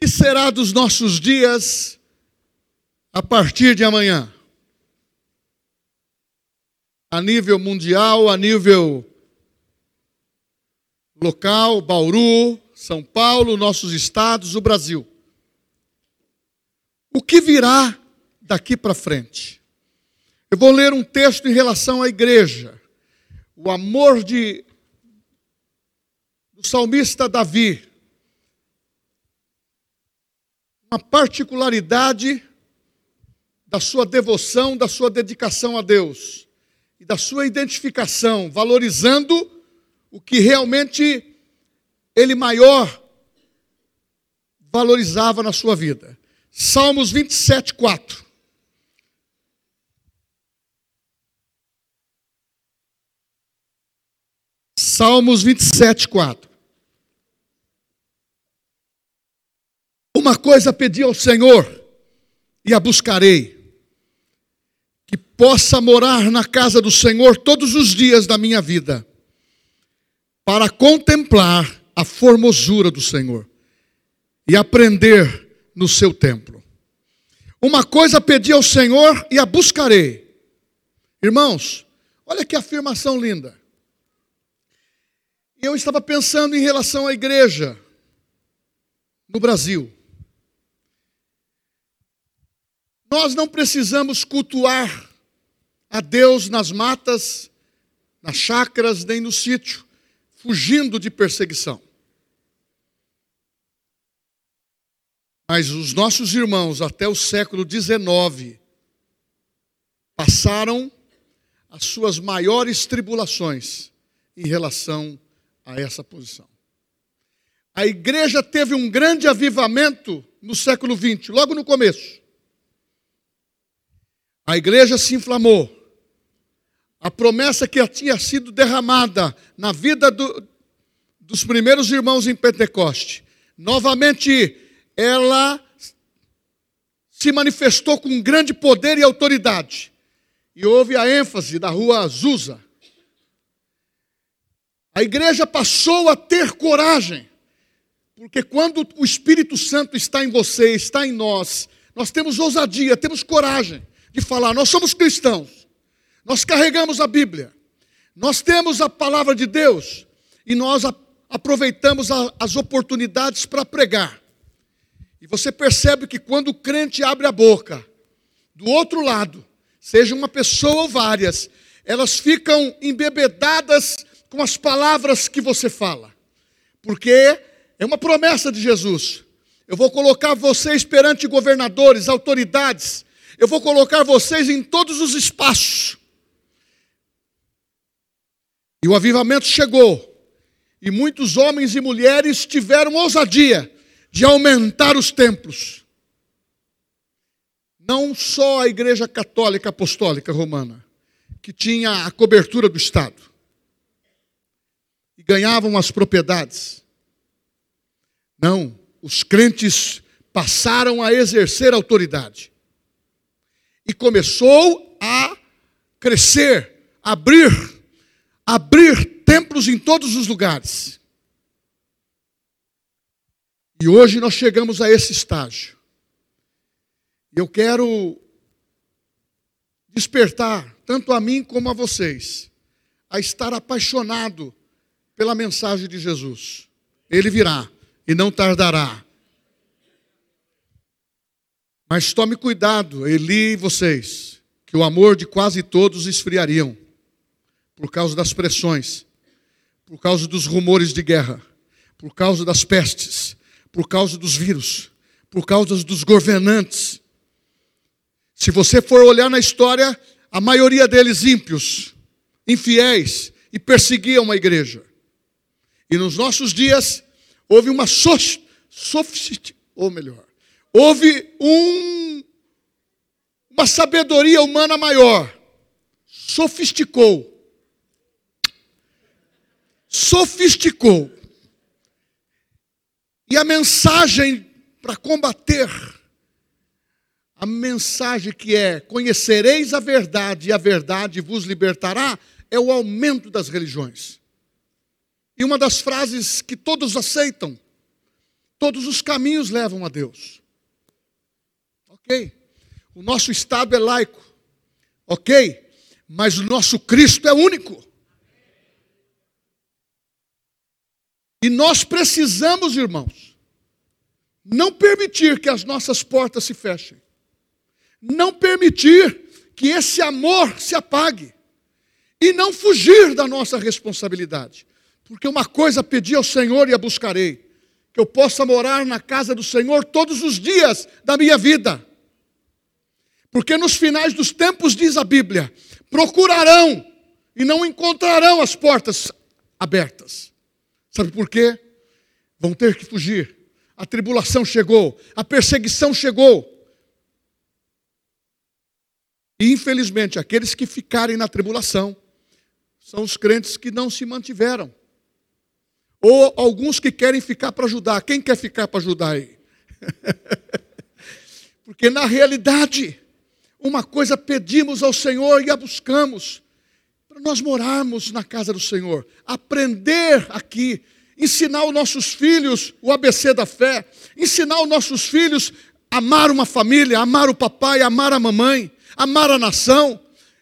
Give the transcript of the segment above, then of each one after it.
que será dos nossos dias a partir de amanhã? A nível mundial, a nível local, Bauru, São Paulo, nossos estados, o Brasil. O que virá daqui para frente? Eu vou ler um texto em relação à igreja. O amor de do salmista Davi. Uma particularidade da sua devoção, da sua dedicação a Deus e da sua identificação, valorizando o que realmente ele maior valorizava na sua vida. Salmos 27, 4. Salmos 27, 4. Uma coisa pedi ao Senhor e a buscarei, que possa morar na casa do Senhor todos os dias da minha vida, para contemplar a formosura do Senhor e aprender no seu templo. Uma coisa pedi ao Senhor e a buscarei. Irmãos, olha que afirmação linda. Eu estava pensando em relação à igreja no Brasil. Nós não precisamos cultuar a Deus nas matas, nas chácaras, nem no sítio, fugindo de perseguição. Mas os nossos irmãos, até o século XIX, passaram as suas maiores tribulações em relação a essa posição. A igreja teve um grande avivamento no século XX, logo no começo. A igreja se inflamou. A promessa que tinha sido derramada na vida do, dos primeiros irmãos em Pentecoste, novamente ela se manifestou com grande poder e autoridade. E houve a ênfase da rua Azusa. A igreja passou a ter coragem, porque quando o Espírito Santo está em você, está em nós, nós temos ousadia, temos coragem de falar: nós somos cristãos, nós carregamos a Bíblia, nós temos a palavra de Deus e nós aproveitamos as oportunidades para pregar. E você percebe que quando o crente abre a boca, do outro lado, seja uma pessoa ou várias, elas ficam embebedadas com as palavras que você fala. Porque é uma promessa de Jesus. Eu vou colocar vocês perante governadores, autoridades, eu vou colocar vocês em todos os espaços. E o avivamento chegou. E muitos homens e mulheres tiveram ousadia de aumentar os templos. Não só a Igreja Católica Apostólica Romana, que tinha a cobertura do Estado e ganhavam as propriedades. Não, os crentes passaram a exercer autoridade. E começou a crescer, abrir, abrir templos em todos os lugares. E hoje nós chegamos a esse estágio. Eu quero despertar, tanto a mim como a vocês, a estar apaixonado pela mensagem de Jesus. Ele virá e não tardará. Mas tome cuidado, Eli e vocês, que o amor de quase todos esfriariam por causa das pressões, por causa dos rumores de guerra, por causa das pestes, por causa dos vírus, por causa dos governantes. Se você for olhar na história, a maioria deles ímpios, infiéis e perseguiam a igreja. E nos nossos dias houve uma sofisticação, ou melhor, houve um, uma sabedoria humana maior. Sofisticou. Sofisticou e a mensagem para combater, a mensagem que é: conhecereis a verdade e a verdade vos libertará, é o aumento das religiões. E uma das frases que todos aceitam, Todos os caminhos levam a Deus. O nosso Estado é laico. Ok. Mas o nosso Cristo é único. E nós precisamos, irmãos, não permitir que as nossas portas se fechem. Não permitir que esse amor se apague. E não fugir da nossa responsabilidade. Porque uma coisa pedi ao Senhor e a buscarei: que eu possa morar na casa do Senhor todos os dias da minha vida. Porque nos finais dos tempos, diz a Bíblia, procurarão e não encontrarão as portas abertas. Sabe por quê? Vão ter que fugir. A tribulação chegou, a perseguição chegou. E infelizmente, aqueles que ficarem na tribulação são os crentes que não se mantiveram. Ou alguns que querem ficar para ajudar. Quem quer ficar para ajudar aí? Porque na realidade, uma coisa pedimos ao Senhor e a buscamos, para nós morarmos na casa do Senhor, aprender aqui, ensinar os nossos filhos o ABC da fé, ensinar os nossos filhos amar uma família, amar o papai, amar a mamãe, amar a nação,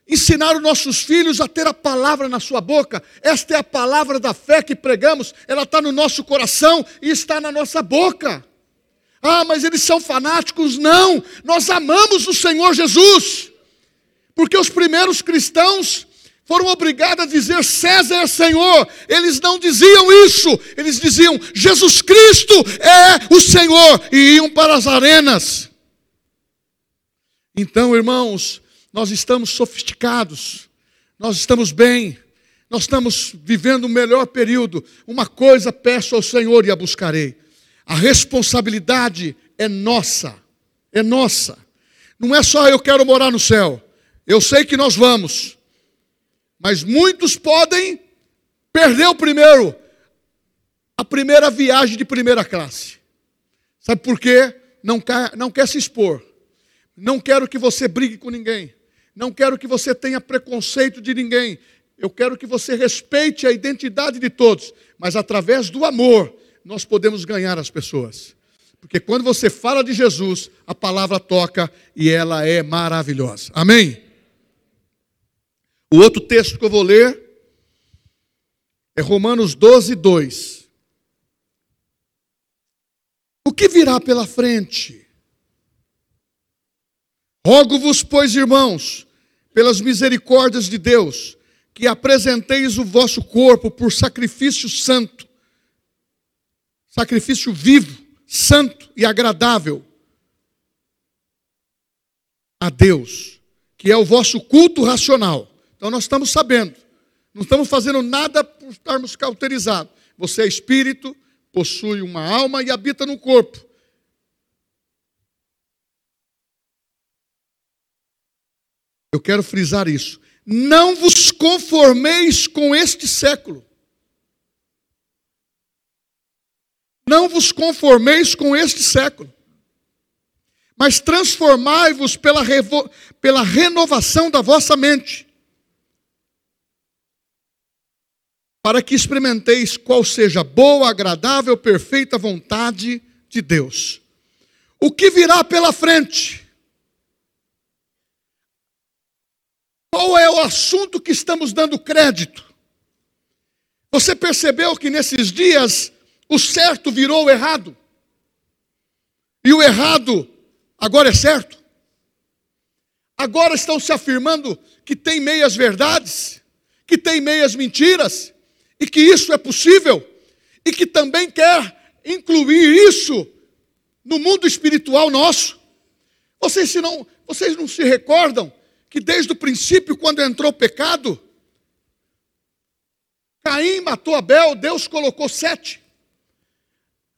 ensinar os nossos filhos a ter a palavra na sua boca. Esta é a palavra da fé que pregamos, ela está no nosso coração e está na nossa boca. Ah, mas eles são fanáticos. Não, nós amamos o Senhor Jesus. Porque os primeiros cristãos foram obrigados a dizer César é Senhor. Eles não diziam isso, eles diziam Jesus Cristo é o Senhor e iam para as arenas. Então, irmãos, nós estamos sofisticados, nós estamos bem, nós estamos vivendo o melhor período. Uma coisa peço ao Senhor e a buscarei a responsabilidade é nossa, é nossa. Não é só eu quero morar no céu. Eu sei que nós vamos. Mas muitos podem perder o primeiro, a primeira viagem de primeira classe. Sabe por quê? Não quer, não quer se expor. Não quero que você brigue com ninguém. Não quero que você tenha preconceito de ninguém. Eu quero que você respeite a identidade de todos, mas através do amor nós podemos ganhar as pessoas. Porque quando você fala de Jesus, a palavra toca e ela é maravilhosa. Amém? O outro texto que eu vou ler é Romanos 12, 2. O que virá pela frente? Rogo-vos, pois, irmãos, pelas misericórdias de Deus, que apresenteis o vosso corpo por sacrifício santo, sacrifício vivo, santo e agradável a Deus, que é o vosso culto racional. Então nós estamos sabendo, não estamos fazendo nada por estarmos cauterizados. Você é espírito, possui uma alma e habita no corpo. Eu quero frisar isso. Não vos conformeis com este século, Não vos conformeis com este século, mas transformai-vos pela, pela renovação da vossa mente, para que experimenteis qual seja boa, agradável, perfeita vontade de Deus. O que virá pela frente? Qual é o assunto que estamos dando crédito? Você percebeu que nesses dias o certo virou o errado. E o errado agora é certo. Agora estão se afirmando que tem meias verdades, que tem meias mentiras, e que isso é possível, e que também quer incluir isso no mundo espiritual nosso. Vocês, se não, vocês não se recordam que desde o princípio, quando entrou o pecado, Caim matou Abel, Deus colocou sete.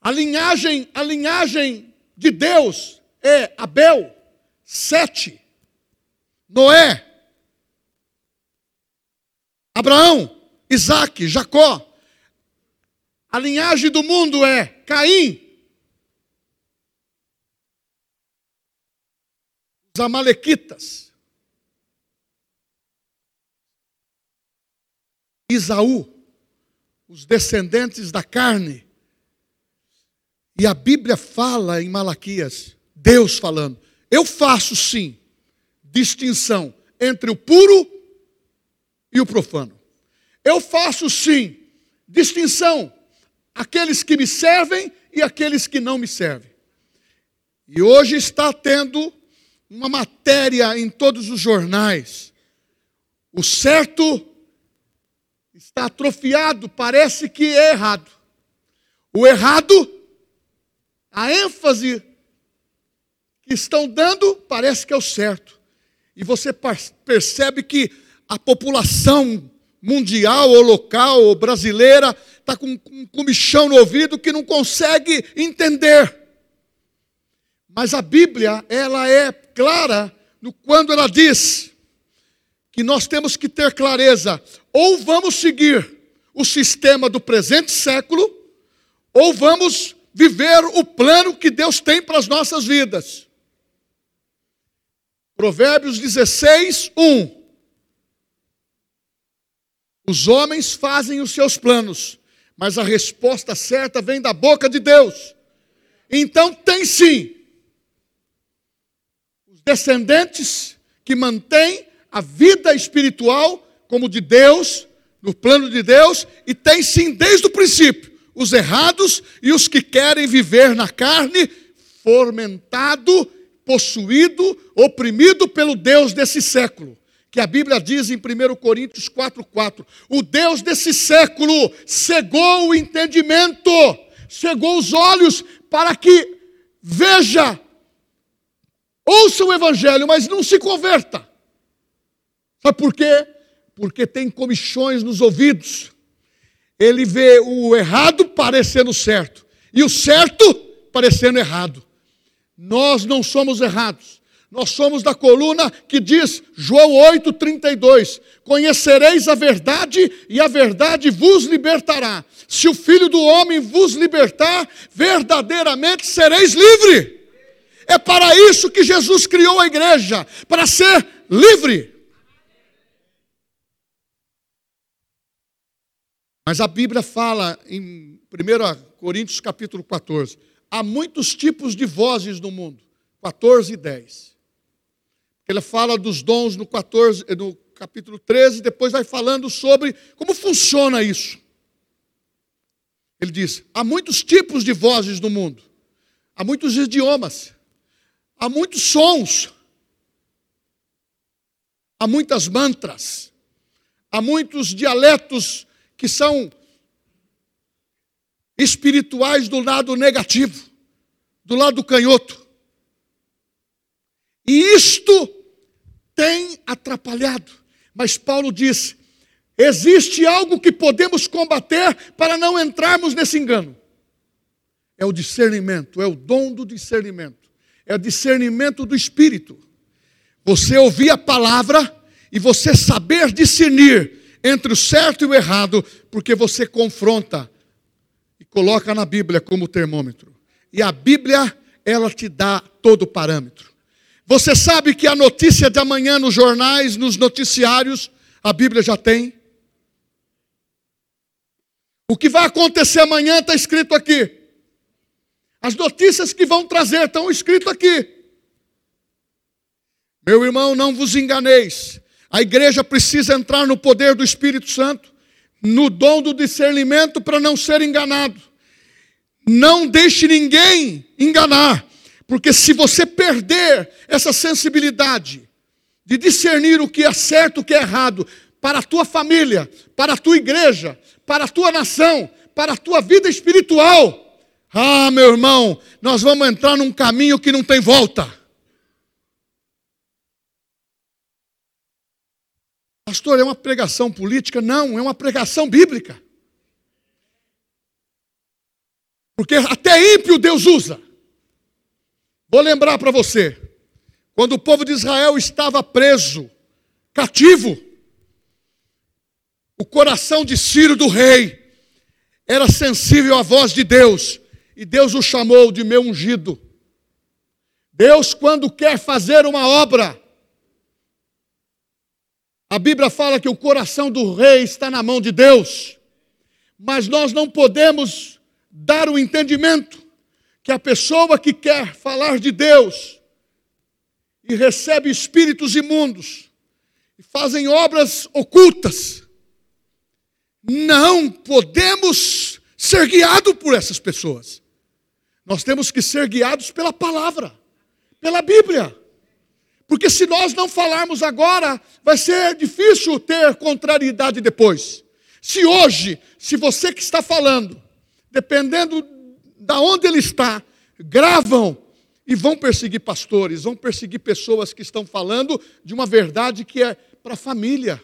A linhagem, a linhagem de Deus é Abel, Sete, Noé, Abraão, Isaac, Jacó. A linhagem do mundo é Caim, os Amalequitas, Isaú, os descendentes da carne, E a Bíblia fala em Malaquias, Deus falando: Eu faço sim distinção entre o puro e o profano. Eu faço sim distinção aqueles que me servem e aqueles que não me servem. E hoje está tendo uma matéria em todos os jornais. O certo está atrofiado, parece que é errado. O errado, a ênfase que estão dando, parece que é o certo. E você percebe que a população mundial ou local ou brasileira está com um comichão no ouvido que não consegue entender. Mas a Bíblia, ela é clara no quando ela diz que nós temos que ter clareza, ou vamos seguir o sistema do presente século, ou vamos viver o plano que Deus tem para as nossas vidas. Provérbios 16, 1. Os homens fazem os seus planos, mas a resposta certa vem da boca de Deus. Então tem sim os descendentes que mantêm a vida espiritual como de Deus, no plano de Deus, e tem sim desde o princípio os errados e os que querem viver na carne, fomentado, possuído, oprimido pelo Deus desse século que a Bíblia diz em 1 Coríntios 4,4: o Deus desse século cegou o entendimento, cegou os olhos para que veja, ouça o Evangelho, mas não se converta. Sabe por quê? Porque tem comichões nos ouvidos. Ele vê o errado parecendo certo e o certo parecendo errado. Nós não somos errados. Nós somos da coluna que diz, João 8,32: Conhecereis a verdade e a verdade vos libertará. Se o Filho do Homem vos libertar, verdadeiramente sereis livre. É para isso que Jesus criou a igreja para ser livre. Mas a Bíblia fala em 1 Coríntios capítulo 14: há muitos tipos de vozes no mundo. 14 e 10. Ele fala dos dons no, 14, no capítulo 13, depois vai falando sobre como funciona isso. Ele diz: há muitos tipos de vozes no mundo, há muitos idiomas, há muitos sons, há muitas mantras, há muitos dialetos que são espirituais do lado negativo, do lado canhoto. E isto tem atrapalhado. Mas Paulo diz: existe algo que podemos combater para não entrarmos nesse engano. É o discernimento, é o dom do discernimento, é o discernimento do espírito. Você ouvir a palavra e você saber discernir entre o certo e o errado, porque você confronta e coloca na Bíblia como termômetro. E a Bíblia, ela te dá todo o parâmetro. Você sabe que a notícia de amanhã nos jornais, nos noticiários, a Bíblia já tem? O que vai acontecer amanhã está escrito aqui. As notícias que vão trazer estão escrito aqui. Meu irmão, não vos enganeis. A igreja precisa entrar no poder do Espírito Santo, no dom do discernimento para não ser enganado. Não deixe ninguém enganar. Porque se você perder essa sensibilidade de discernir o que é certo e o que é errado para a tua família, para a tua igreja, para a tua nação, para a tua vida espiritual, ah, meu irmão, nós vamos entrar num caminho que não tem volta. Pastor, é uma pregação política? Não, é uma pregação bíblica. Porque até ímpio Deus usa. Vou lembrar para você, quando o povo de Israel estava preso, cativo, o coração de Ciro do rei era sensível à voz de Deus, e Deus o chamou de meu ungido. Deus, quando quer fazer uma obra, a Bíblia fala que o coração do rei está na mão de Deus, mas nós não podemos dar o entendimento que a pessoa que quer falar de Deus e recebe espíritos imundos e fazem obras ocultas, não podemos ser guiados por essas pessoas. Nós temos que ser guiados pela palavra, pela Bíblia. Porque se nós não falarmos agora, vai ser difícil ter contrariedade depois. Se hoje, se você que está falando, dependendo da onde ele está, gravam e vão perseguir pastores, vão perseguir pessoas que estão falando de uma verdade que é para a família.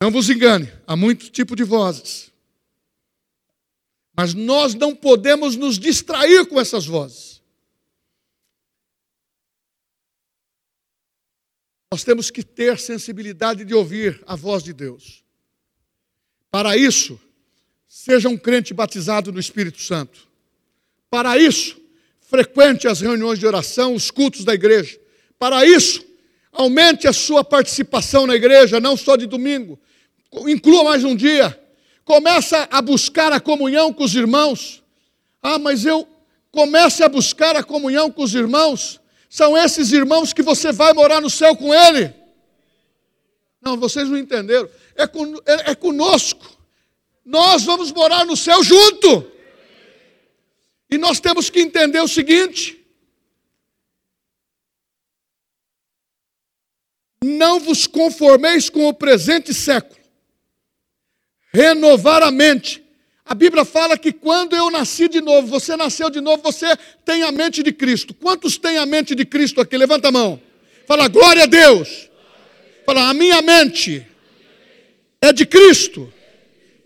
Não vos engane, há muito tipo de vozes. Mas nós não podemos nos distrair com essas vozes. Nós temos que ter sensibilidade de ouvir a voz de Deus. Para isso, seja um crente batizado no Espírito Santo. Para isso, frequente as reuniões de oração, os cultos da igreja. Para isso, aumente a sua participação na igreja, não só de domingo, inclua mais um dia. Começa a buscar a comunhão com os irmãos. Ah, mas eu comece a buscar a comunhão com os irmãos. São esses irmãos que você vai morar no céu com ele. Não, vocês não entenderam. É, com, é, é conosco. Nós vamos morar no céu junto. E nós temos que entender o seguinte: não vos conformeis com o presente século, renovar a mente. A Bíblia fala que quando eu nasci de novo, você nasceu de novo, você tem a mente de Cristo. Quantos têm a mente de Cristo aqui? Levanta a mão. Fala, glória a Deus. Fala, a minha mente é de Cristo.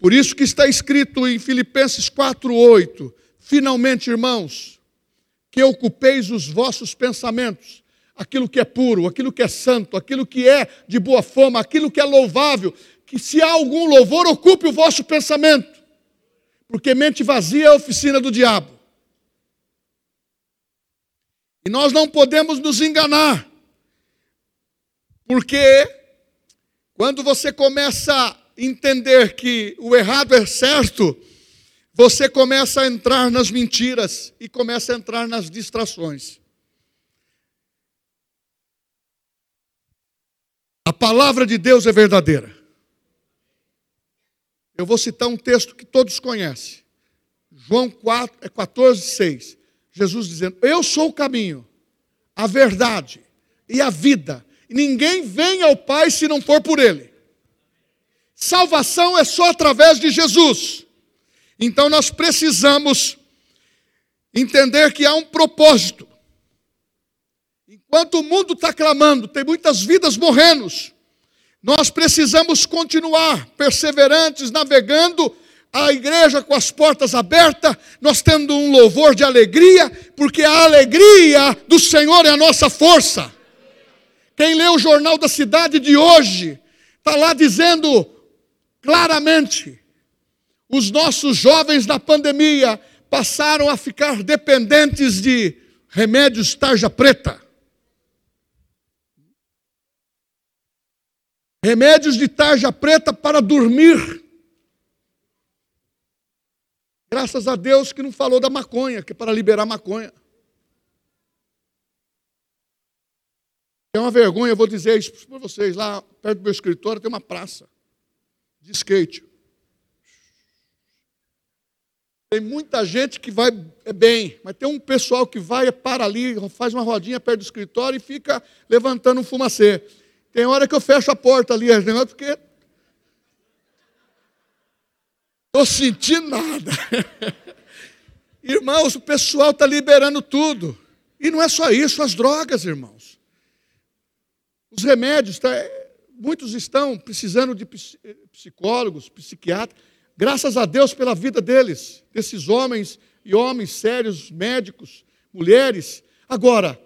Por isso que está escrito em Filipenses 4:8, finalmente, irmãos, que ocupeis os vossos pensamentos, aquilo que é puro, aquilo que é santo, aquilo que é de boa fama, aquilo que é louvável, que se há algum louvor, ocupe o vosso pensamento, porque mente vazia é a oficina do diabo. E nós não podemos nos enganar, porque quando você começa a entender que o errado é certo, você começa a entrar nas mentiras e começa a entrar nas distrações. A palavra de Deus é verdadeira. Eu vou citar um texto que todos conhecem. João 4, 14, 6. Jesus dizendo: Eu sou o caminho, a verdade e a vida. Ninguém vem ao Pai se não for por Ele. Salvação é só através de Jesus. Então nós precisamos entender que há um propósito. Enquanto o mundo está clamando, tem muitas vidas morrendo, nós precisamos continuar perseverantes, navegando, a igreja com as portas abertas, nós tendo um louvor de alegria, porque a alegria do Senhor é a nossa força. Quem lê o jornal da cidade de hoje, está lá dizendo claramente: os nossos jovens na pandemia passaram a ficar dependentes de remédios tarja preta. Remédios de tarja preta para dormir. Graças a Deus que não falou da maconha, que é para liberar maconha. É uma vergonha, eu vou dizer isso para vocês. Lá perto do meu escritório tem uma praça de skate. Tem muita gente que vai é bem, mas tem um pessoal que vai, para ali, faz uma rodinha perto do escritório e fica levantando um fumacê. Tem hora que eu fecho a porta ali, porque estou sentindo nada. Irmãos, o pessoal está liberando tudo. E não é só isso, as drogas, irmãos. Os remédios, tá, muitos estão precisando de psicólogos, psiquiatras. Graças a Deus pela vida deles, desses homens e homens sérios, médicos, mulheres. Agora,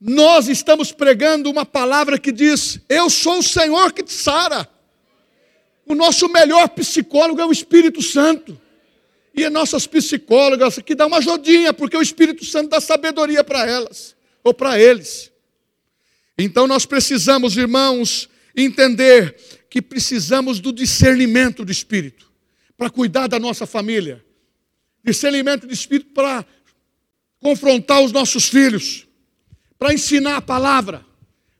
nós estamos pregando uma palavra que diz: Eu sou o Senhor que te sara. O nosso melhor psicólogo é o Espírito Santo. E as nossas psicólogas que dá uma ajudinha, porque o Espírito Santo dá sabedoria para elas, ou para eles. Então nós precisamos, irmãos, entender que precisamos do discernimento do Espírito, para cuidar da nossa família, discernimento de espírito para confrontar os nossos filhos, para ensinar a palavra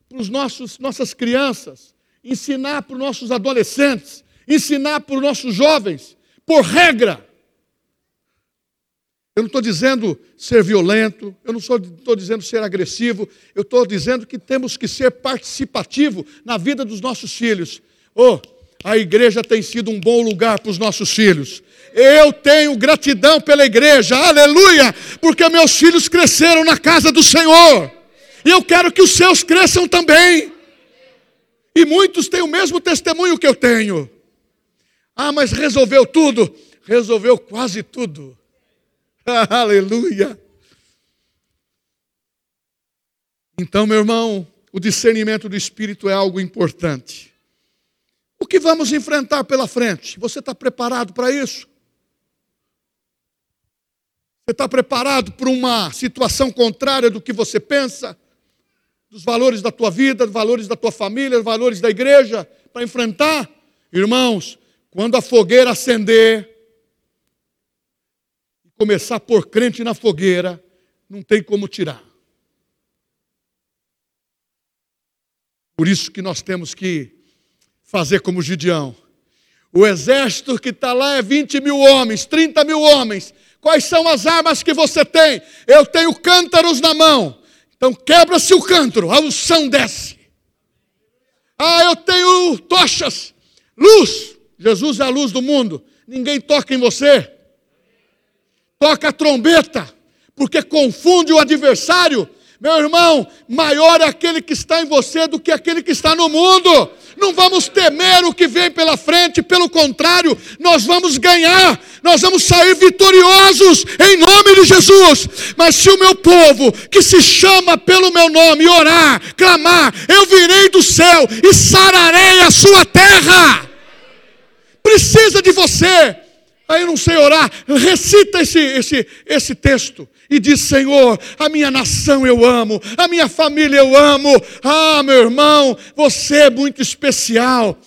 para os nossos nossas crianças, ensinar para os nossos adolescentes, ensinar para os nossos jovens, por regra. Eu não estou dizendo ser violento, eu não estou dizendo ser agressivo, eu estou dizendo que temos que ser participativo na vida dos nossos filhos. Oh, a igreja tem sido um bom lugar para os nossos filhos. Eu tenho gratidão pela igreja, aleluia, porque meus filhos cresceram na casa do Senhor. E eu quero que os seus cresçam também. E muitos têm o mesmo testemunho que eu tenho. Ah, mas resolveu tudo? Resolveu quase tudo. Aleluia. Então, meu irmão, o discernimento do Espírito é algo importante. O que vamos enfrentar pela frente? Você está preparado para isso? Você está preparado para uma situação contrária do que você pensa? Dos valores da tua vida, dos valores da tua família, dos valores da igreja, para enfrentar? Irmãos, quando a fogueira acender, começar a pôr crente na fogueira, não tem como tirar. Por isso que nós temos que fazer como Gideão. O exército que está lá é 20 mil homens, 30 mil homens. Quais são as armas que você tem? Eu tenho cântaros na mão. Então quebra-se o cântaro, a unção desce. Ah, eu tenho tochas, luz. Jesus é a luz do mundo. Ninguém toca em você. Toca a trombeta, porque confunde o adversário. Meu irmão, maior é aquele que está em você do que aquele que está no mundo. Não vamos temer o que vem pela frente, pelo contrário, nós vamos ganhar, nós vamos sair vitoriosos em nome de Jesus. Mas se o meu povo, que se chama pelo meu nome, orar, clamar, eu virei do céu e sararei a sua terra. Precisa de você. Aí eu não sei orar, recita esse, esse, esse texto e diz: Senhor, a minha nação eu amo, a minha família eu amo. Ah, meu irmão, você é muito especial.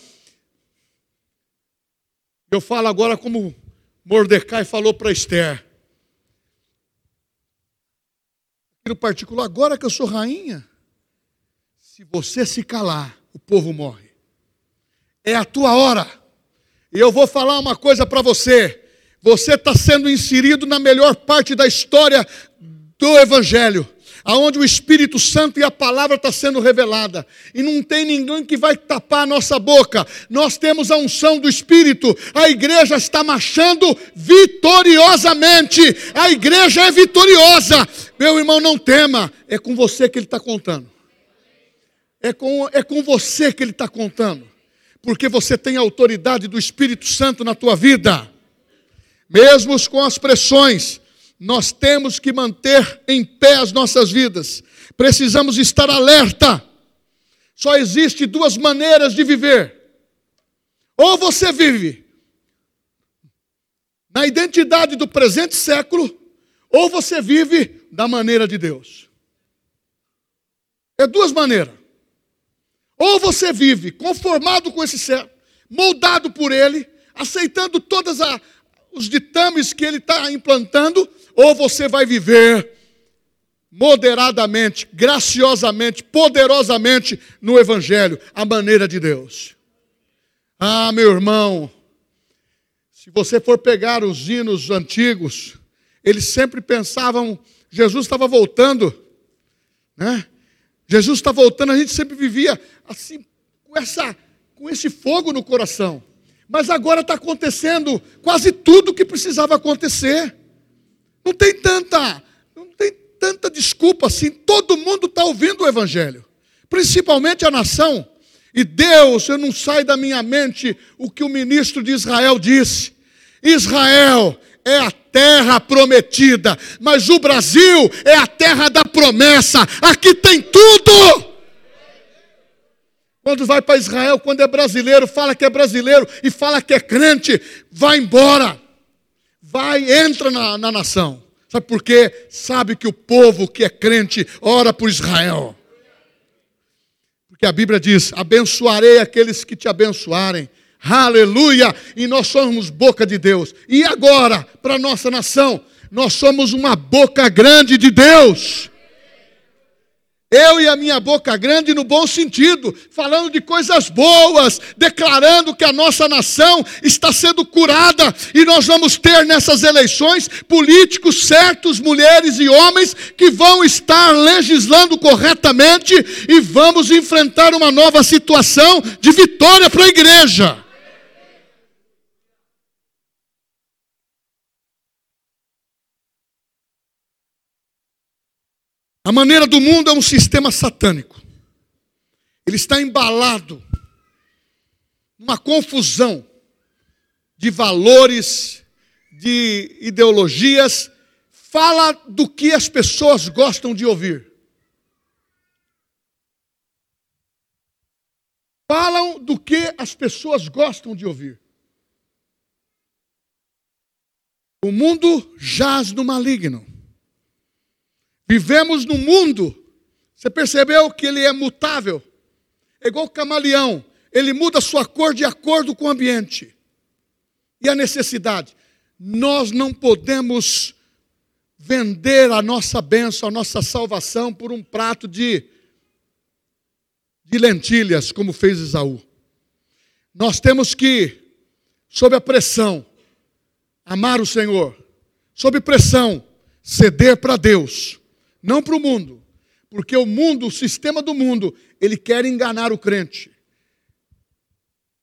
Eu falo agora como Mordecai falou para Esther. No particular, agora que eu sou rainha, se você se calar, o povo morre. É a tua hora. E eu vou falar uma coisa para você. Você está sendo inserido na melhor parte da história do Evangelho, aonde o Espírito Santo e a palavra está sendo revelada, e não tem ninguém que vai tapar a nossa boca. Nós temos a unção do Espírito, a igreja está marchando vitoriosamente. A igreja é vitoriosa. Meu irmão, não tema, é com você que ele está contando. É com, é com você que ele está contando, porque você tem a autoridade do Espírito Santo na tua vida mesmo com as pressões, nós temos que manter em pé as nossas vidas. Precisamos estar alerta. Só existe duas maneiras de viver. Ou você vive na identidade do presente século, ou você vive da maneira de Deus. É duas maneiras. Ou você vive conformado com esse século, moldado por ele, aceitando todas as os ditames que ele está implantando, ou você vai viver moderadamente, graciosamente, poderosamente no Evangelho, a maneira de Deus. Ah, meu irmão, se você for pegar os hinos antigos, eles sempre pensavam, Jesus estava voltando, né? Jesus está voltando, a gente sempre vivia assim, com, essa, com esse fogo no coração. Mas agora está acontecendo quase tudo o que precisava acontecer. Não tem tanta, não tem tanta desculpa assim. Todo mundo está ouvindo o Evangelho, principalmente a nação. E Deus, eu não sai da minha mente o que o ministro de Israel disse. Israel é a terra prometida, mas o Brasil é a terra da promessa. Aqui tem tudo. Quando vai para Israel, quando é brasileiro, fala que é brasileiro e fala que é crente, vai embora. Vai, entra na, na nação. Sabe por quê? Sabe que o povo que é crente ora por Israel. Porque a Bíblia diz: abençoarei aqueles que te abençoarem, Aleluia! E nós somos boca de Deus. E agora, para nossa nação, nós somos uma boca grande de Deus. Eu e a minha boca grande no bom sentido, falando de coisas boas, declarando que a nossa nação está sendo curada e nós vamos ter nessas eleições políticos certos, mulheres e homens que vão estar legislando corretamente e vamos enfrentar uma nova situação de vitória para a igreja. A maneira do mundo é um sistema satânico. Ele está embalado numa confusão de valores, de ideologias, fala do que as pessoas gostam de ouvir. Falam do que as pessoas gostam de ouvir. O mundo jaz no maligno. Vivemos no mundo. Você percebeu que ele é mutável? É igual o camaleão. Ele muda sua cor de acordo com o ambiente e a necessidade. Nós não podemos vender a nossa bênção, a nossa salvação por um prato de, de lentilhas, como fez Esaú. Nós temos que, sob a pressão, amar o Senhor, sob pressão, ceder para Deus não para o mundo, porque o mundo, o sistema do mundo, ele quer enganar o crente,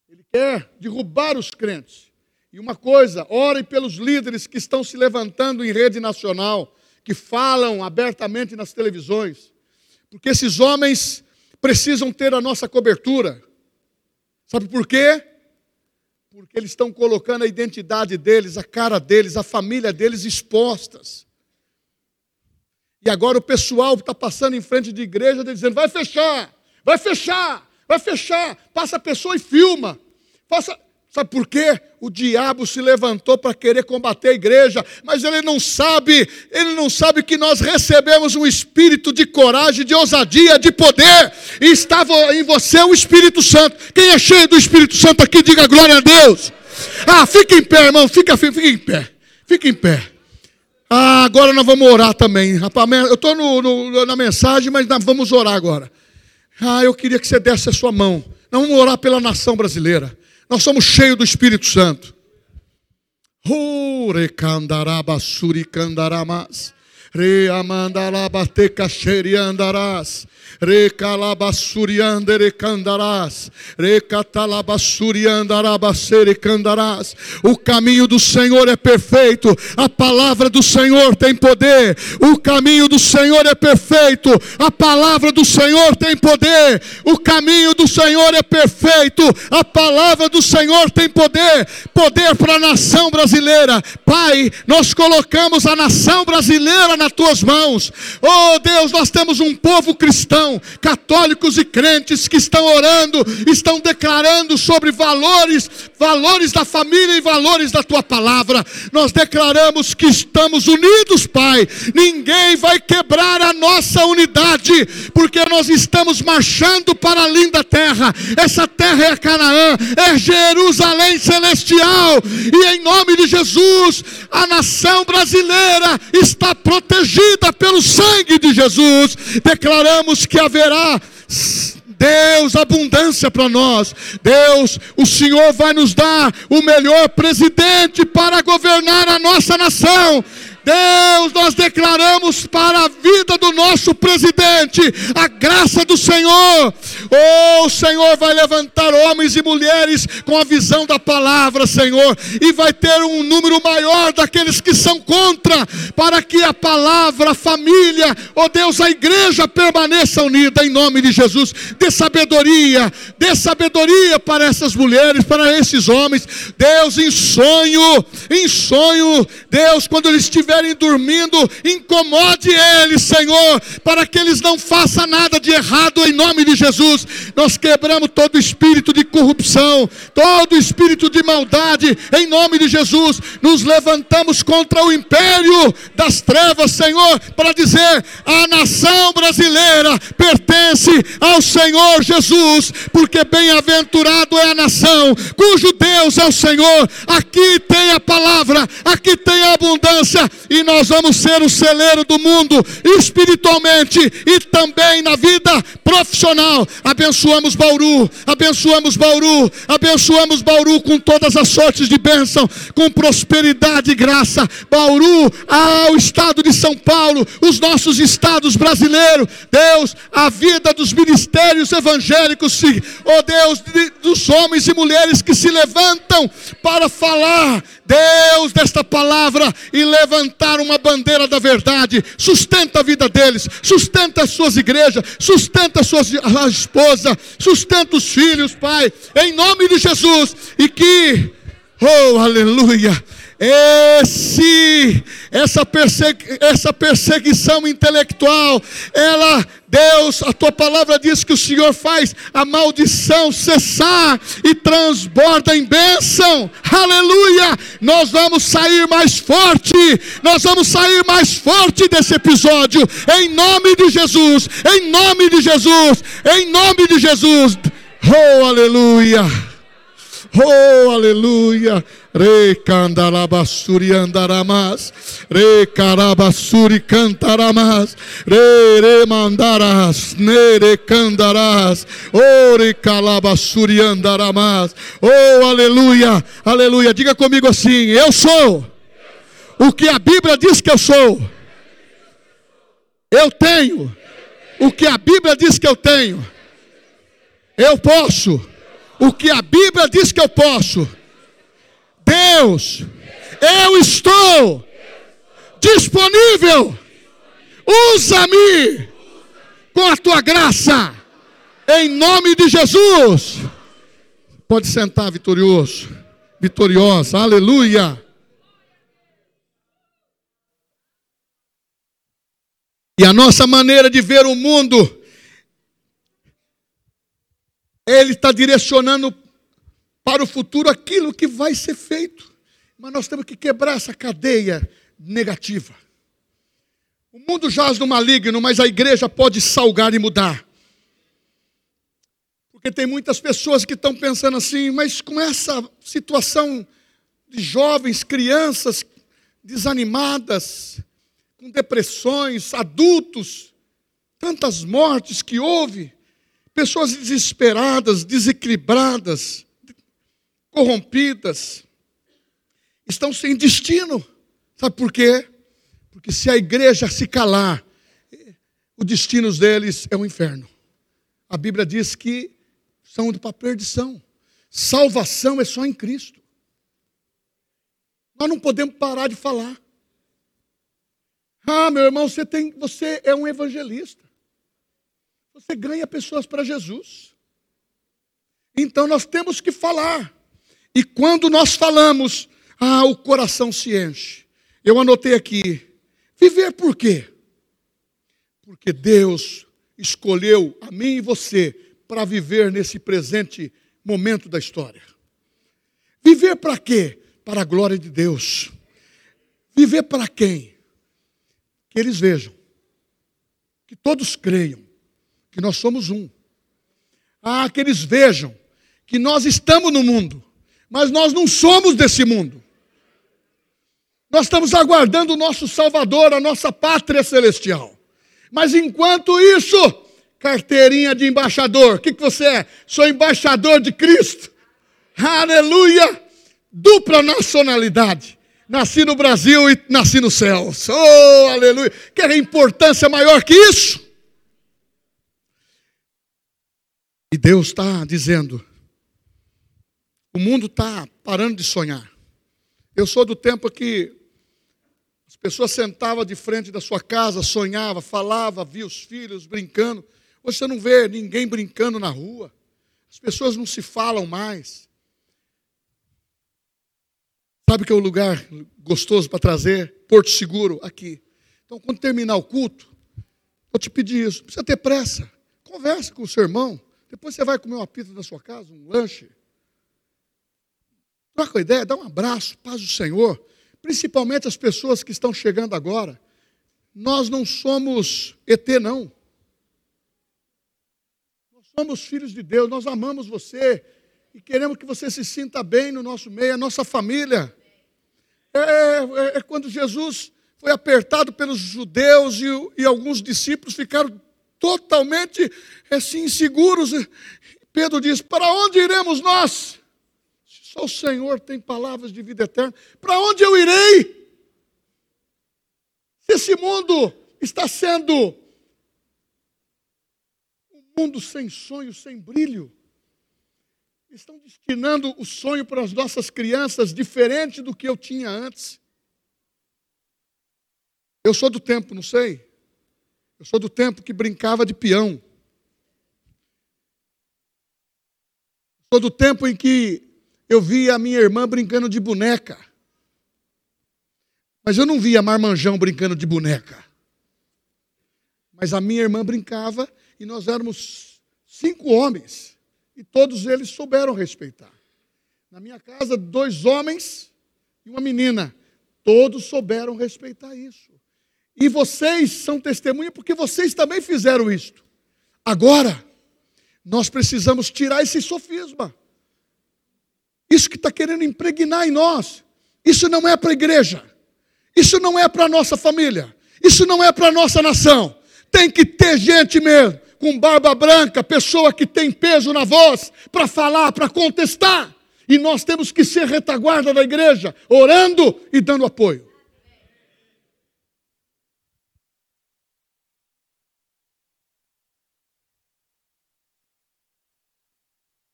ele quer derrubar os crentes. E uma coisa, orem pelos líderes que estão se levantando em rede nacional, que falam abertamente nas televisões, porque esses homens precisam ter a nossa cobertura. Sabe por quê? Porque eles estão colocando a identidade deles, a cara deles, a família deles expostas. E agora o pessoal está passando em frente de igreja dizendo: vai fechar, vai fechar, vai fechar. Passa a pessoa e filma. Passa... Sabe por quê? O diabo se levantou para querer combater a igreja, mas ele não sabe, ele não sabe que nós recebemos um espírito de coragem, de ousadia, de poder, e estava em você o Espírito Santo. Quem é cheio do Espírito Santo aqui, diga glória a Deus. Ah, fica em pé, irmão, fica, fica em pé, fica em pé. Ah, agora nós vamos orar também. Eu estou na mensagem, mas nós vamos orar agora. Ah, eu queria que você desse a sua mão. Nós vamos orar pela nação brasileira. Nós somos cheios do Espírito Santo. Reamandalabate cacheriandarás. O caminho do Senhor é perfeito, a palavra do Senhor tem poder. O caminho do Senhor é perfeito, a palavra do Senhor tem poder. O caminho do Senhor é perfeito, a palavra do Senhor tem poder. Poder para a nação brasileira. Pai, nós colocamos a nação brasileira nas tuas mãos. Oh Deus, nós temos um povo cristão católicos e crentes que estão orando, estão declarando sobre valores, valores da família e valores da tua palavra. Nós declaramos que estamos unidos, Pai. Ninguém vai quebrar a nossa unidade, porque nós estamos marchando para a linda terra. Essa terra é Canaã, é Jerusalém celestial. E em nome de Jesus, a nação brasileira está protegida pelo sangue de Jesus. Declaramos que haverá Deus, abundância para nós. Deus, o Senhor vai nos dar o melhor presidente para governar a nossa nação. Deus, nós declaramos para a vida do nosso presidente a graça do Senhor. Oh, o Senhor vai levantar homens e mulheres com a visão da palavra, Senhor, e vai ter um número maior daqueles que são contra, para que a palavra, a família, oh Deus, a igreja permaneça unida em nome de Jesus. Dê sabedoria, dê sabedoria para essas mulheres, para esses homens. Deus, em sonho, em sonho, Deus, quando eles estiverem estiverem dormindo, incomode eles, Senhor, para que eles não façam nada de errado em nome de Jesus. Nós quebramos todo espírito de corrupção, todo espírito de maldade em nome de Jesus. Nos levantamos contra o império das trevas, Senhor, para dizer: a nação brasileira pertence ao Senhor Jesus, porque bem-aventurado é a nação cujo Deus é o Senhor. Aqui tem a palavra, aqui tem a abundância, e nós vamos ser o celeiro do mundo espiritualmente e também na vida profissional. Abençoamos Bauru, abençoamos Bauru, abençoamos Bauru com todas as sortes de bênção, com prosperidade e graça. Bauru, ao estado de São Paulo, os nossos estados brasileiros, Deus, a vida dos ministérios evangélicos, oh Deus, dos homens e mulheres que se levantam para falar Deus desta palavra e levantar uma bandeira da verdade. Sustenta a vida deles, sustenta as suas igrejas, sustenta a sua esposa, sustenta os filhos, Pai, em nome de Jesus. E que, oh, aleluia esse, essa, essa perseguição intelectual, ela, Deus, a tua palavra diz que o Senhor faz a maldição cessar e transborda em bênção, aleluia. Nós vamos sair mais forte, nós vamos sair mais forte desse episódio, em nome de Jesus, em nome de Jesus, em nome de Jesus, oh, aleluia, oh, aleluia. Re candalabasuri andaramas, re carabasuri cantaramas, re re mandaras, nere candarás, ore calabasuri andaramas. Oh, aleluia, aleluia. Diga comigo assim: Eu sou o que a Bíblia diz que eu sou. Eu tenho o que a Bíblia diz que eu tenho. Eu posso o que a Bíblia diz que eu posso. Deus, eu estou disponível. Usa-me com a tua graça, em nome de Jesus. Pode sentar, vitorioso, vitoriosa, aleluia. E a nossa maneira de ver o mundo, Ele está direcionando para o futuro aquilo que vai ser feito. Mas nós temos que quebrar essa cadeia negativa. O mundo jaz no maligno, mas a igreja pode salgar e mudar. Porque tem muitas pessoas que estão pensando assim, mas com essa situação de jovens, crianças desanimadas, com depressões, adultos, tantas mortes que houve, pessoas desesperadas, desequilibradas, corrompidas, estão sem destino. Sabe por quê? Porque se a igreja se calar, o destino deles é o inferno. A Bíblia diz que são para perdição. Salvação é só em Cristo. Nós não podemos parar de falar. Ah, meu irmão, você tem, você é um evangelista. Você ganha pessoas para Jesus. Então nós temos que falar. E quando nós falamos, ah, o coração se enche. Eu anotei aqui. Viver por quê? Porque Deus escolheu a mim e você para viver nesse presente momento da história. Viver para quê? Para a glória de Deus. Viver para quem? Que eles vejam. Que todos creiam que nós somos um. Ah, que eles vejam que nós estamos no mundo, mas nós não somos desse mundo. Nós estamos aguardando o nosso Salvador, a nossa pátria celestial. Mas enquanto isso, carteirinha de embaixador. O que, que você é? Sou embaixador de Cristo. Aleluia! Dupla nacionalidade. Nasci no Brasil e nasci no céu. Oh, aleluia! Quer importância maior que isso? E Deus está dizendo: o mundo está parando de sonhar. Eu sou do tempo que as pessoas sentavam de frente da sua casa, sonhava, falava, via os filhos brincando. Hoje você não vê ninguém brincando na rua. As pessoas não se falam mais. Sabe que é o lugar gostoso para trazer? Porto Seguro, aqui. Então, quando terminar o culto, vou te pedir isso. Não precisa ter pressa. Converse com o seu irmão. Depois você vai comer uma pizza na sua casa, um lanche. Troca ideia, dá um abraço, paz do Senhor. Principalmente as pessoas que estão chegando agora. Nós não somos ET, não. Nós somos filhos de Deus, nós amamos você e queremos que você se sinta bem no nosso meio, a nossa família. É, é, é quando Jesus foi apertado pelos judeus e, e alguns discípulos ficaram totalmente assim, inseguros. Pedro diz: Para onde iremos nós? Só o Senhor tem palavras de vida eterna. Para onde eu irei? Se esse mundo está sendo um mundo sem sonho, sem brilho, estão destinando o sonho para as nossas crianças diferente do que eu tinha antes. Eu sou do tempo, não sei. Eu sou do tempo que brincava de peão. Sou do tempo em que eu via a minha irmã brincando de boneca. Mas eu não via marmanjão brincando de boneca. Mas a minha irmã brincava e nós éramos cinco homens. E todos eles souberam respeitar. Na minha casa, dois homens e uma menina. Todos souberam respeitar isso. E vocês são testemunha porque vocês também fizeram isto. Agora, nós precisamos tirar esse sofisma. Isso que está querendo impregnar em nós. Isso não é para a igreja. Isso não é para a nossa família. Isso não é para a nossa nação. Tem que ter gente mesmo, com barba branca, pessoa que tem peso na voz, para falar, para contestar. E nós temos que ser retaguarda da igreja, orando e dando apoio.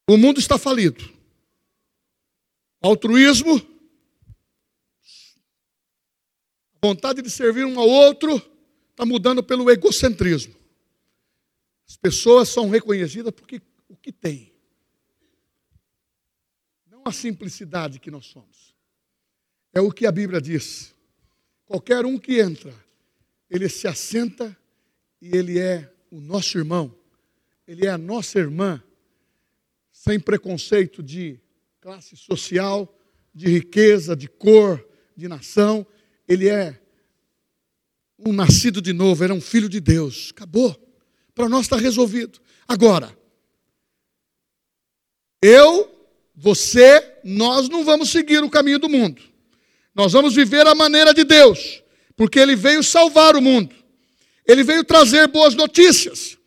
O mundo está falido. Altruísmo, vontade de servir um ao outro, está mudando pelo egocentrismo. As pessoas são reconhecidas porque o que tem. Não a simplicidade que nós somos. É o que a Bíblia diz. Qualquer um que entra, ele se assenta e ele é o nosso irmão, ele é a nossa irmã sem preconceito de classe social, de riqueza, de cor, de nação. Ele é um nascido de novo, era um filho de Deus. Acabou. Para nós está resolvido. Agora, eu, você, nós não vamos seguir o caminho do mundo. Nós vamos viver a maneira de Deus, porque Ele veio salvar o mundo. Ele veio trazer boas notícias,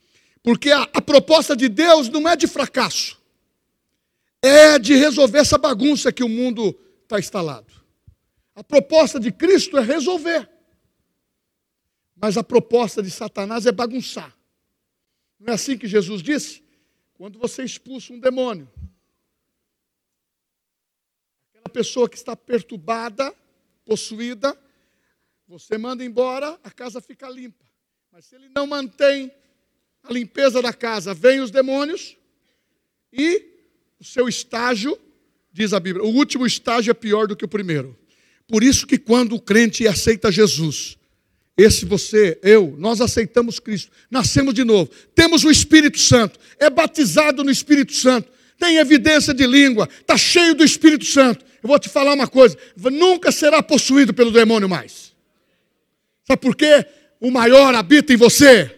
porque a, a proposta de Deus não é de fracasso é de resolver essa bagunça que o mundo está instalado. A proposta de Cristo é resolver. Mas a proposta de Satanás é bagunçar. Não é assim que Jesus disse? Quando você expulsa um demônio, aquela pessoa que está perturbada, possuída, você manda embora, a casa fica limpa. Mas se ele não mantém a limpeza da casa, vem os demônios e o seu estágio, diz a Bíblia, o último estágio é pior do que o primeiro. Por isso que quando o crente aceita Jesus, esse você, eu, nós aceitamos Cristo, nascemos de novo, temos o Espírito Santo, é batizado no Espírito Santo, tem evidência de língua, está cheio do Espírito Santo. Eu vou te falar uma coisa: nunca será possuído pelo demônio mais. Sabe por quê? O maior habita em você.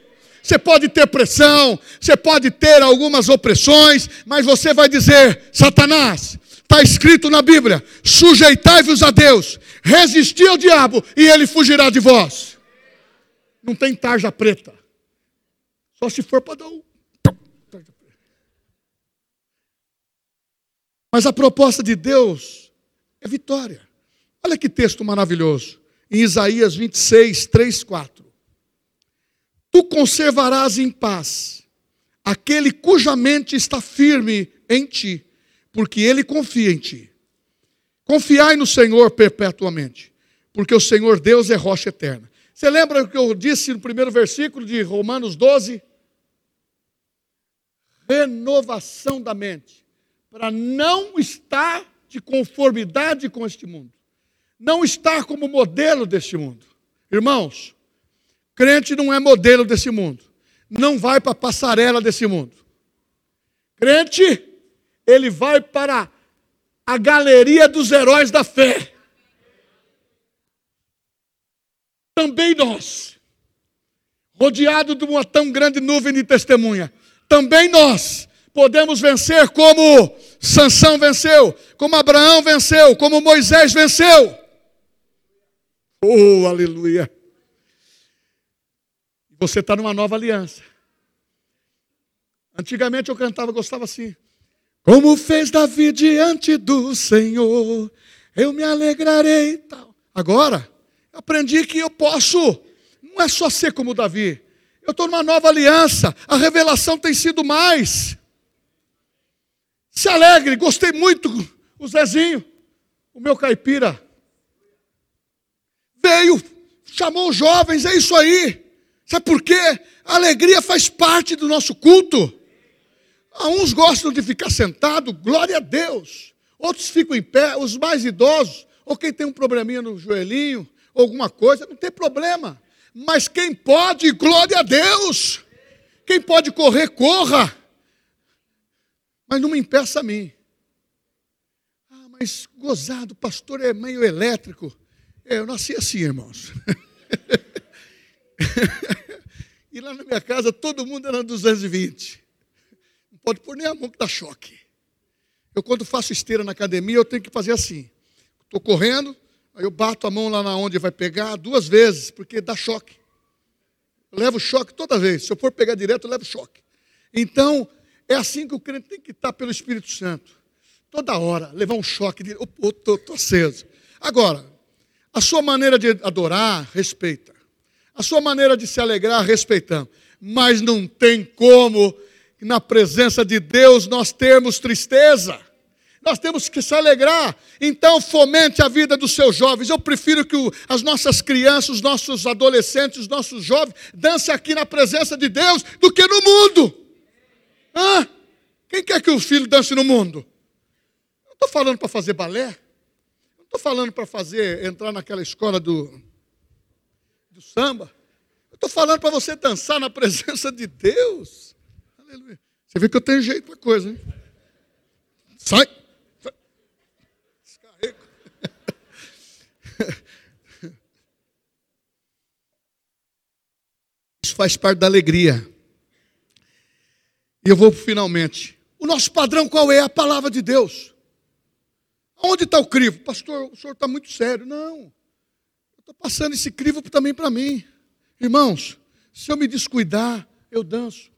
Você pode ter pressão, você pode ter algumas opressões, mas você vai dizer: Satanás, está escrito na Bíblia: sujeitai-vos a Deus, resisti ao diabo e ele fugirá de vós. Não tem tarja preta, só se for para dar um. Mas a proposta de Deus é vitória. Olha que texto maravilhoso. Em Isaías 26, 3, 4 tu conservarás em paz aquele cuja mente está firme em ti, porque ele confia em ti. Confiai no Senhor perpetuamente, porque o Senhor Deus é rocha eterna. Você lembra o que eu disse no primeiro versículo de Romanos 12? Renovação da mente, para não estar de conformidade com este mundo. não estar como modelo deste mundo. Irmãos, crente não é modelo desse mundo. Não vai para a passarela desse mundo. Crente, ele vai para a galeria dos heróis da fé. Também nós, rodeado de uma tão grande nuvem de testemunha, também nós podemos vencer como Sansão venceu, como Abraão venceu, como Moisés venceu. Oh, aleluia. Você está numa nova aliança. Antigamente eu cantava, gostava assim. Como fez Davi diante do Senhor, eu me alegrarei. Tal. Agora, aprendi que eu posso, não é só ser como Davi. Eu estou numa nova aliança, a revelação tem sido mais. Se alegre, gostei muito. O Zezinho, o meu caipira, veio, chamou os jovens, é isso aí. Sabe por quê? A alegria faz parte do nosso culto. Uns gostam de ficar sentado, glória a Deus. Outros ficam em pé, os mais idosos, ou quem tem um probleminha no joelhinho, alguma coisa, não tem problema. Mas quem pode, glória a Deus. Quem pode correr, corra. Mas não me impeça a mim. Ah, mas gozado, pastor é meio elétrico. É, eu nasci assim, irmãos. e lá na minha casa todo mundo era 220. Não pode pôr nem a mão que dá choque. Eu, quando faço esteira na academia, eu tenho que fazer assim. Estou correndo, aí eu bato a mão lá na onde vai pegar duas vezes, porque dá choque. Eu levo choque toda vez. Se eu for pegar direto, eu levo choque. Então, é assim que o crente tem que estar pelo Espírito Santo. Toda hora, levar um choque de, estou aceso. Agora, a sua maneira de adorar, respeita. A sua maneira de se alegrar, respeitamos. Mas não tem como, na presença de Deus, nós termos tristeza. Nós temos que se alegrar. Então, fomente a vida dos seus jovens. Eu prefiro que o, as nossas crianças, os nossos adolescentes, os nossos jovens dancem aqui na presença de Deus do que no mundo. Ah, quem quer que o filho dance no mundo? Não estou falando para fazer balé. Não estou falando para fazer, entrar naquela escola do, do samba. Estou falando para você dançar na presença de Deus. Aleluia. Você vê que eu tenho jeito para coisa, hein? Sai. Descarrego. Isso faz parte da alegria. E eu vou finalmente. O nosso padrão qual é? A palavra de Deus. Onde está o crivo? Pastor, o senhor está muito sério. Não. Estou passando esse crivo também para mim. Irmãos, se eu me descuidar, eu danço.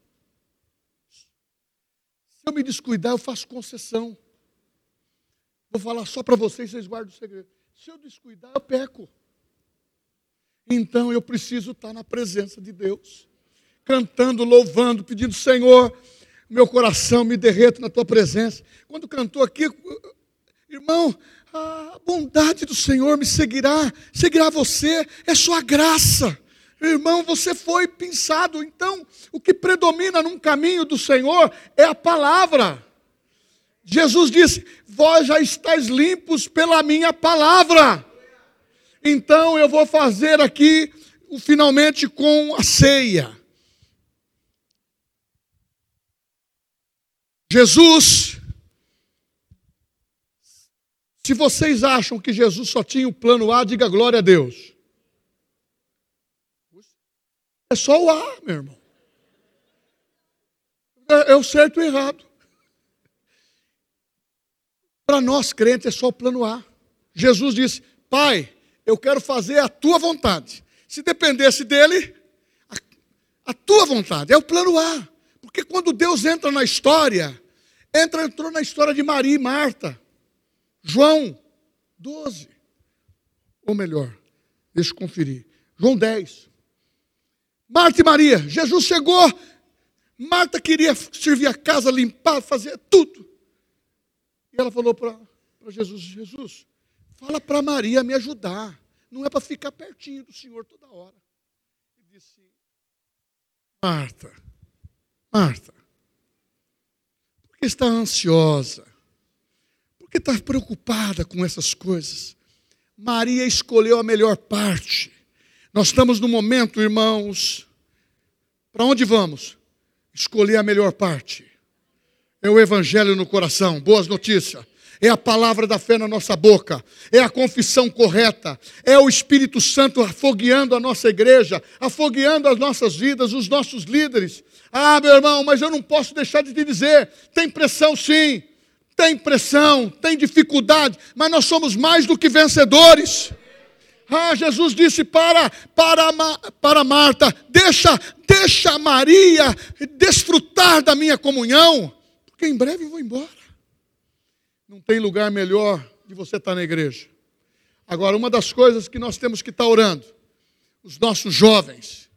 Se eu me descuidar, eu faço concessão. Vou falar só para vocês, vocês guardam o segredo. Se eu descuidar, eu peco. Então eu preciso estar na presença de Deus cantando, louvando, pedindo, Senhor, meu coração me derreta na tua presença. Quando cantou aqui, irmão, a bondade do Senhor me seguirá, seguirá você, é sua graça. Irmão, você foi pensado, então o que predomina num caminho do Senhor é a palavra. Jesus disse: Vós já estáis limpos pela minha palavra. Então eu vou fazer aqui finalmente com a ceia. Jesus, se vocês acham que Jesus só tinha o plano A, diga glória a Deus. É só o A, meu irmão. É, é o certo e o errado. Para nós crentes é só o plano A. Jesus disse: Pai, eu quero fazer a tua vontade. Se dependesse dele, a, a tua vontade é o plano A. Porque quando Deus entra na história, entra, entrou na história de Maria e Marta. João 12. Ou melhor, deixa eu conferir. João 10. Marta e Maria. Jesus chegou. Marta queria servir a casa, limpar, fazer tudo. E ela falou para Jesus: Jesus, fala para Maria me ajudar. Não é para ficar pertinho do Senhor toda hora. E disse: Marta, Marta, por que está ansiosa? Por que está preocupada com essas coisas? Maria escolheu a melhor parte. Nós estamos no momento, irmãos, para onde vamos? Escolher a melhor parte. É o Evangelho no coração, boas notícias. É a palavra da fé na nossa boca, é a confissão correta, é o Espírito Santo afogueando a nossa igreja, afogueando as nossas vidas, os nossos líderes. Ah, meu irmão, mas eu não posso deixar de te dizer: tem pressão sim, tem pressão, tem dificuldade, mas nós somos mais do que vencedores. Ah, Jesus disse para, para, para Marta: deixa, deixa Maria desfrutar da minha comunhão, porque em breve eu vou embora. Não tem lugar melhor de você estar na igreja. Agora, uma das coisas que nós temos que estar orando, os nossos jovens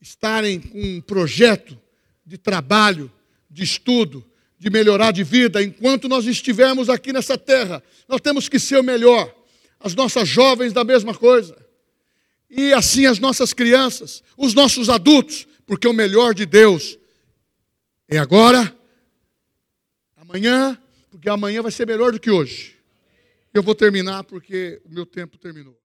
estarem com um projeto de trabalho, de estudo, de melhorar de vida, enquanto nós estivermos aqui nessa terra, nós temos que ser o melhor. As nossas jovens, da mesma coisa. E assim as nossas crianças, os nossos adultos, porque o melhor de Deus é agora, amanhã porque amanhã vai ser melhor do que hoje. Eu vou terminar porque o meu tempo terminou.